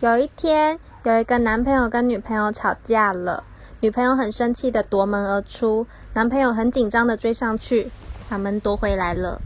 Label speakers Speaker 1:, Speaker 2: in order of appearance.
Speaker 1: 有一天有一个男朋友跟女朋友吵架了女朋友很生气的夺门而出男朋友很紧张的追上去把门夺回来了。